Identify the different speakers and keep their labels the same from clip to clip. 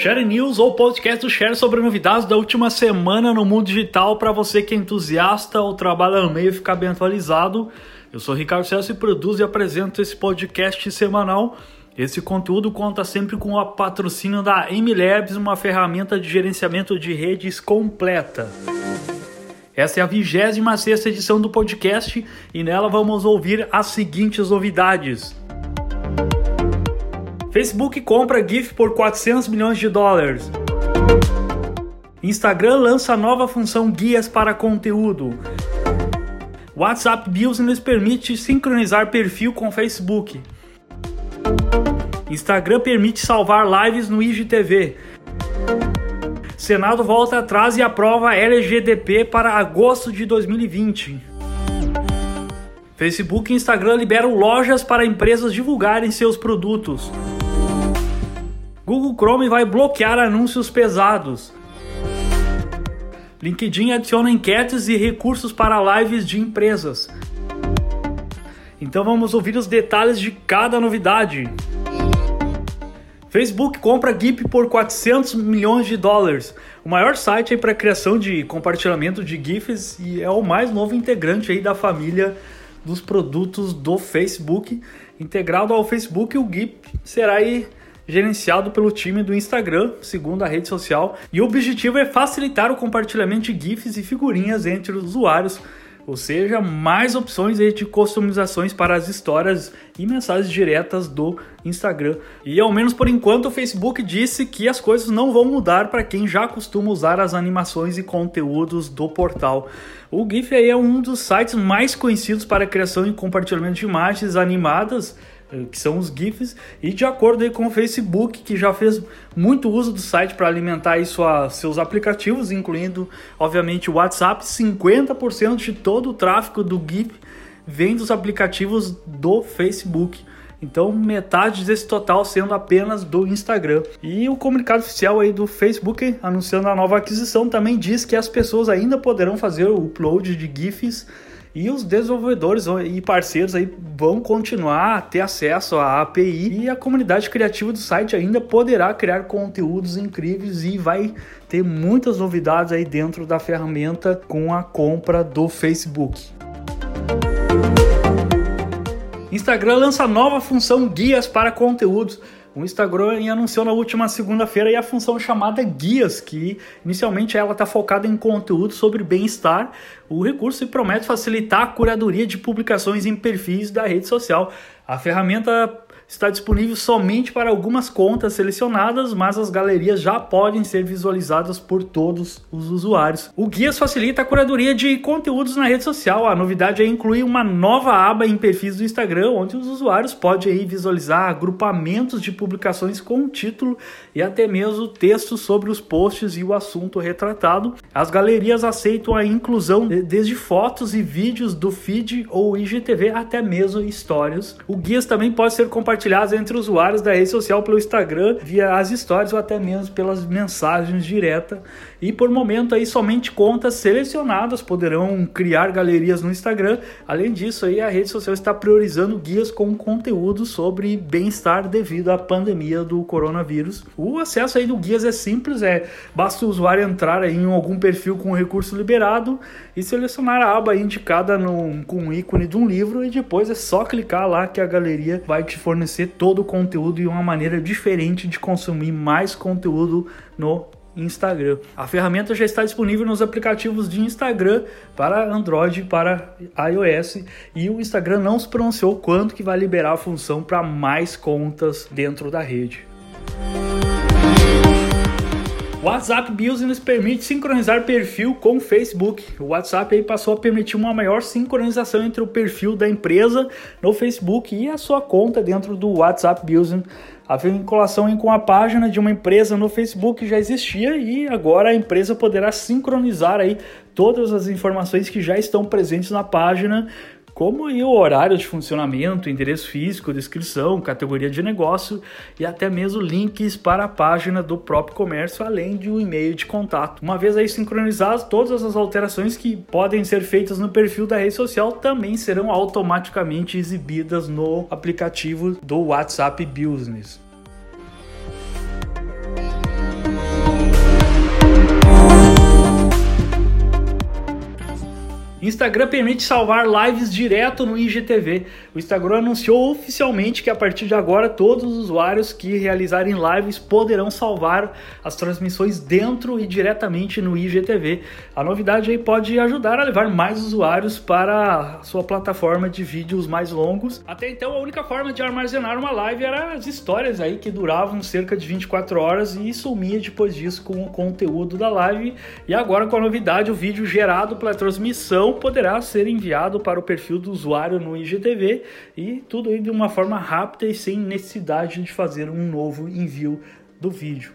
Speaker 1: Share News ou podcast do Share sobre novidades da última semana no mundo digital para você que é entusiasta ou trabalha no meio ficar bem atualizado. Eu sou Ricardo Celso e produzo e apresento esse podcast semanal. Esse conteúdo conta sempre com o patrocínio da MLabs, uma ferramenta de gerenciamento de redes completa. Essa é a 26 edição do podcast e nela vamos ouvir as seguintes novidades. Facebook compra GIF por 400 milhões de dólares. Instagram lança nova função guias para conteúdo. WhatsApp Business permite sincronizar perfil com Facebook. Instagram permite salvar lives no IGTV. Senado volta atrás e aprova LGDP para agosto de 2020. Facebook e Instagram liberam lojas para empresas divulgarem seus produtos. Google Chrome vai bloquear anúncios pesados. LinkedIn adiciona enquetes e recursos para lives de empresas. Então vamos ouvir os detalhes de cada novidade. Facebook compra GIP por 400 milhões de dólares. O maior site para criação de compartilhamento de GIFs e é o mais novo integrante aí da família dos produtos do Facebook. Integrado ao Facebook, o GIP será aí gerenciado pelo time do Instagram, segundo a rede social, e o objetivo é facilitar o compartilhamento de GIFs e figurinhas entre os usuários, ou seja, mais opções de customizações para as histórias e mensagens diretas do Instagram. E ao menos por enquanto o Facebook disse que as coisas não vão mudar para quem já costuma usar as animações e conteúdos do portal. O GIF é um dos sites mais conhecidos para a criação e compartilhamento de imagens animadas que são os GIFs, e de acordo com o Facebook, que já fez muito uso do site para alimentar aí sua, seus aplicativos, incluindo, obviamente, o WhatsApp, 50% de todo o tráfego do GIF vem dos aplicativos do Facebook. Então, metade desse total sendo apenas do Instagram. E o comunicado oficial aí do Facebook anunciando a nova aquisição também diz que as pessoas ainda poderão fazer o upload de GIFs e os desenvolvedores e parceiros aí vão continuar a ter acesso à API e a comunidade criativa do site ainda poderá criar conteúdos incríveis e vai ter muitas novidades aí dentro da ferramenta com a compra do Facebook. Instagram lança nova função guias para conteúdos. O Instagram anunciou na última segunda-feira a função chamada Guias, que inicialmente ela está focada em conteúdo sobre bem-estar. O recurso promete facilitar a curadoria de publicações em perfis da rede social. A ferramenta está disponível somente para algumas contas selecionadas, mas as galerias já podem ser visualizadas por todos os usuários. O Guias facilita a curadoria de conteúdos na rede social. A novidade é incluir uma nova aba em perfis do Instagram, onde os usuários podem visualizar agrupamentos de publicações com título e até mesmo textos sobre os posts e o assunto retratado. As galerias aceitam a inclusão desde fotos e vídeos do feed ou IGTV até mesmo histórias. O Guias também pode ser compartilhado compartilhadas entre usuários da rede social pelo Instagram, via as histórias ou até mesmo pelas mensagens diretas. E por momento aí somente contas selecionadas poderão criar galerias no Instagram. Além disso aí a rede social está priorizando guias com conteúdo sobre bem-estar devido à pandemia do coronavírus. O acesso aí do guias é simples, é basta o usuário entrar aí em algum perfil com recurso liberado e selecionar a aba indicada no, com o ícone de um livro e depois é só clicar lá que a galeria vai te fornecer fornecer todo o conteúdo e uma maneira diferente de consumir mais conteúdo no Instagram. A ferramenta já está disponível nos aplicativos de Instagram para Android e para iOS e o Instagram não se pronunciou quando que vai liberar a função para mais contas dentro da rede. WhatsApp Business permite sincronizar perfil com o Facebook. O WhatsApp aí passou a permitir uma maior sincronização entre o perfil da empresa no Facebook e a sua conta dentro do WhatsApp Business. A vinculação com a página de uma empresa no Facebook já existia e agora a empresa poderá sincronizar aí todas as informações que já estão presentes na página como o horário de funcionamento, endereço físico, descrição, categoria de negócio e até mesmo links para a página do próprio comércio, além de um e-mail de contato. Uma vez aí sincronizados, todas as alterações que podem ser feitas no perfil da rede social também serão automaticamente exibidas no aplicativo do WhatsApp Business. Instagram permite salvar lives direto no IGTV. O Instagram anunciou oficialmente que a partir de agora todos os usuários que realizarem lives poderão salvar as transmissões dentro e diretamente no IGTV. A novidade aí pode ajudar a levar mais usuários para a sua plataforma de vídeos mais longos. Até então a única forma de armazenar uma live era as histórias aí que duravam cerca de 24 horas e sumia depois disso com o conteúdo da live. E agora com a novidade o vídeo gerado pela transmissão poderá ser enviado para o perfil do usuário no IGTV e tudo de uma forma rápida e sem necessidade de fazer um novo envio do vídeo.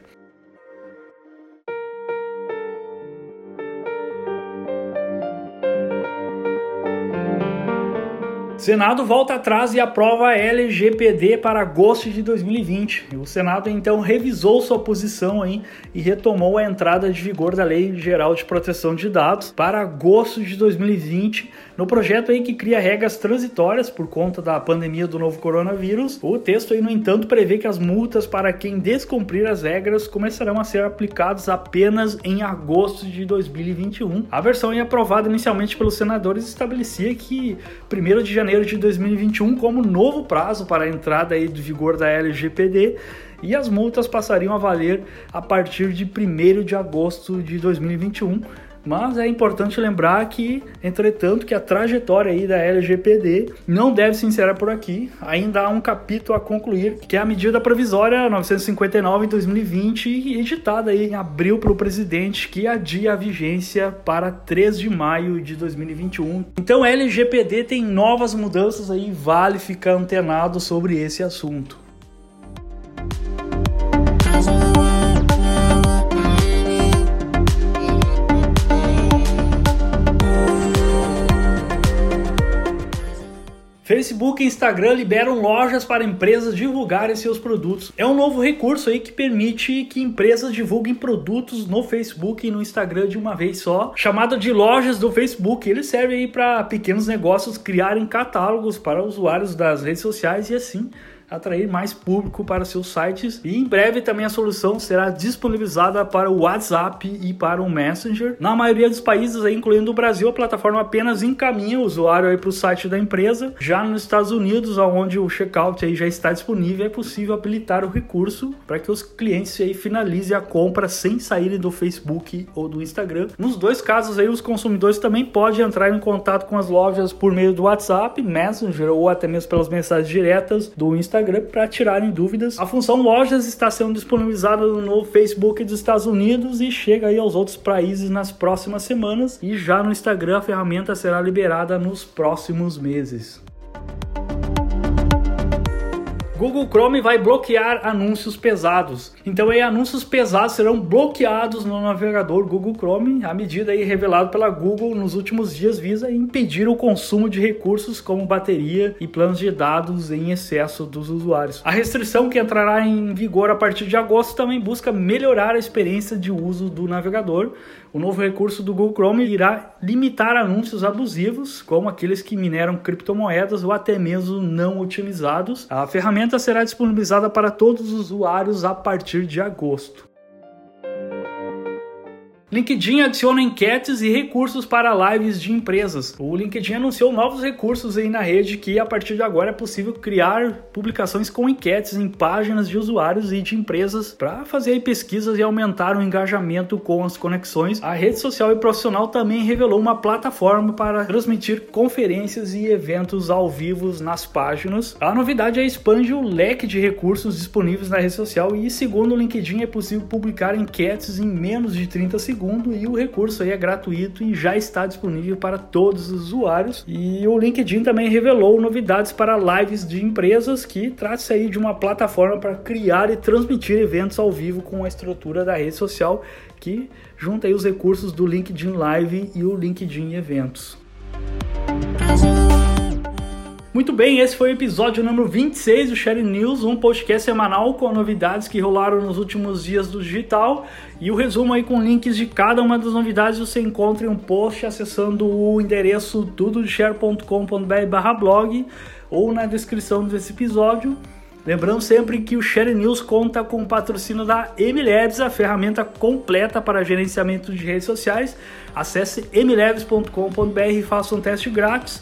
Speaker 1: Senado volta atrás e aprova a LGPD para agosto de 2020. O Senado então revisou sua posição aí e retomou a entrada de vigor da Lei Geral de Proteção de Dados para agosto de 2020, no projeto aí que cria regras transitórias por conta da pandemia do novo coronavírus. O texto aí, no entanto, prevê que as multas para quem descumprir as regras começarão a ser aplicadas apenas em agosto de 2021. A versão aí aprovada inicialmente pelos senadores estabelecia que 1 de janeiro janeiro de 2021 como novo prazo para a entrada aí de vigor da LGPD e as multas passariam a valer a partir de 1 de agosto de 2021 mas é importante lembrar que, entretanto, que a trajetória aí da LGPD não deve se encerrar por aqui. Ainda há um capítulo a concluir, que é a medida provisória 959 em 2020, editada aí em abril pelo presidente, que adia a vigência para 3 de maio de 2021. Então, a LGPD tem novas mudanças aí, vale ficar antenado sobre esse assunto. Facebook e Instagram liberam lojas para empresas divulgarem seus produtos. É um novo recurso aí que permite que empresas divulguem produtos no Facebook e no Instagram de uma vez só, chamado de lojas do Facebook. Ele serve aí para pequenos negócios criarem catálogos para usuários das redes sociais e assim atrair mais público para seus sites. E em breve também a solução será disponibilizada para o WhatsApp e para o Messenger. Na maioria dos países, incluindo o Brasil, a plataforma apenas encaminha o usuário para o site da empresa. Já nos Estados Unidos, onde o checkout aí já está disponível, é possível habilitar o recurso para que os clientes aí finalizem a compra sem saírem do Facebook ou do Instagram. Nos dois casos aí, os consumidores também podem entrar em contato com as lojas por meio do WhatsApp, Messenger ou até mesmo pelas mensagens diretas do Instagram Instagram para tirarem dúvidas. A função lojas está sendo disponibilizada no Facebook dos Estados Unidos e chega aí aos outros países nas próximas semanas e já no Instagram a ferramenta será liberada nos próximos meses. Google Chrome vai bloquear anúncios pesados. Então aí anúncios pesados serão bloqueados no navegador Google Chrome. A medida aí revelada pela Google nos últimos dias visa impedir o consumo de recursos como bateria e planos de dados em excesso dos usuários. A restrição que entrará em vigor a partir de agosto também busca melhorar a experiência de uso do navegador. O novo recurso do Google Chrome irá limitar anúncios abusivos, como aqueles que mineram criptomoedas ou até mesmo não utilizados. A ferramenta será disponibilizada para todos os usuários a partir de agosto. LinkedIn adiciona enquetes e recursos para lives de empresas. O LinkedIn anunciou novos recursos aí na rede que a partir de agora é possível criar publicações com enquetes em páginas de usuários e de empresas para fazer pesquisas e aumentar o engajamento com as conexões. A rede social e profissional também revelou uma plataforma para transmitir conferências e eventos ao vivo nas páginas. A novidade é expande o leque de recursos disponíveis na rede social e segundo o LinkedIn é possível publicar enquetes em menos de 30 segundos segundo e o recurso aí é gratuito e já está disponível para todos os usuários. E o LinkedIn também revelou novidades para lives de empresas que trata-se aí de uma plataforma para criar e transmitir eventos ao vivo com a estrutura da rede social que junta aí os recursos do LinkedIn Live e o LinkedIn Eventos. Muito bem, esse foi o episódio número 26 do Share News, um podcast semanal com novidades que rolaram nos últimos dias do digital. E o resumo aí com links de cada uma das novidades você encontra em um post acessando o endereço tudodeshare.com.br blog ou na descrição desse episódio. Lembrando sempre que o Share News conta com o patrocínio da Emileves, a ferramenta completa para gerenciamento de redes sociais. Acesse emileves.com.br e faça um teste grátis.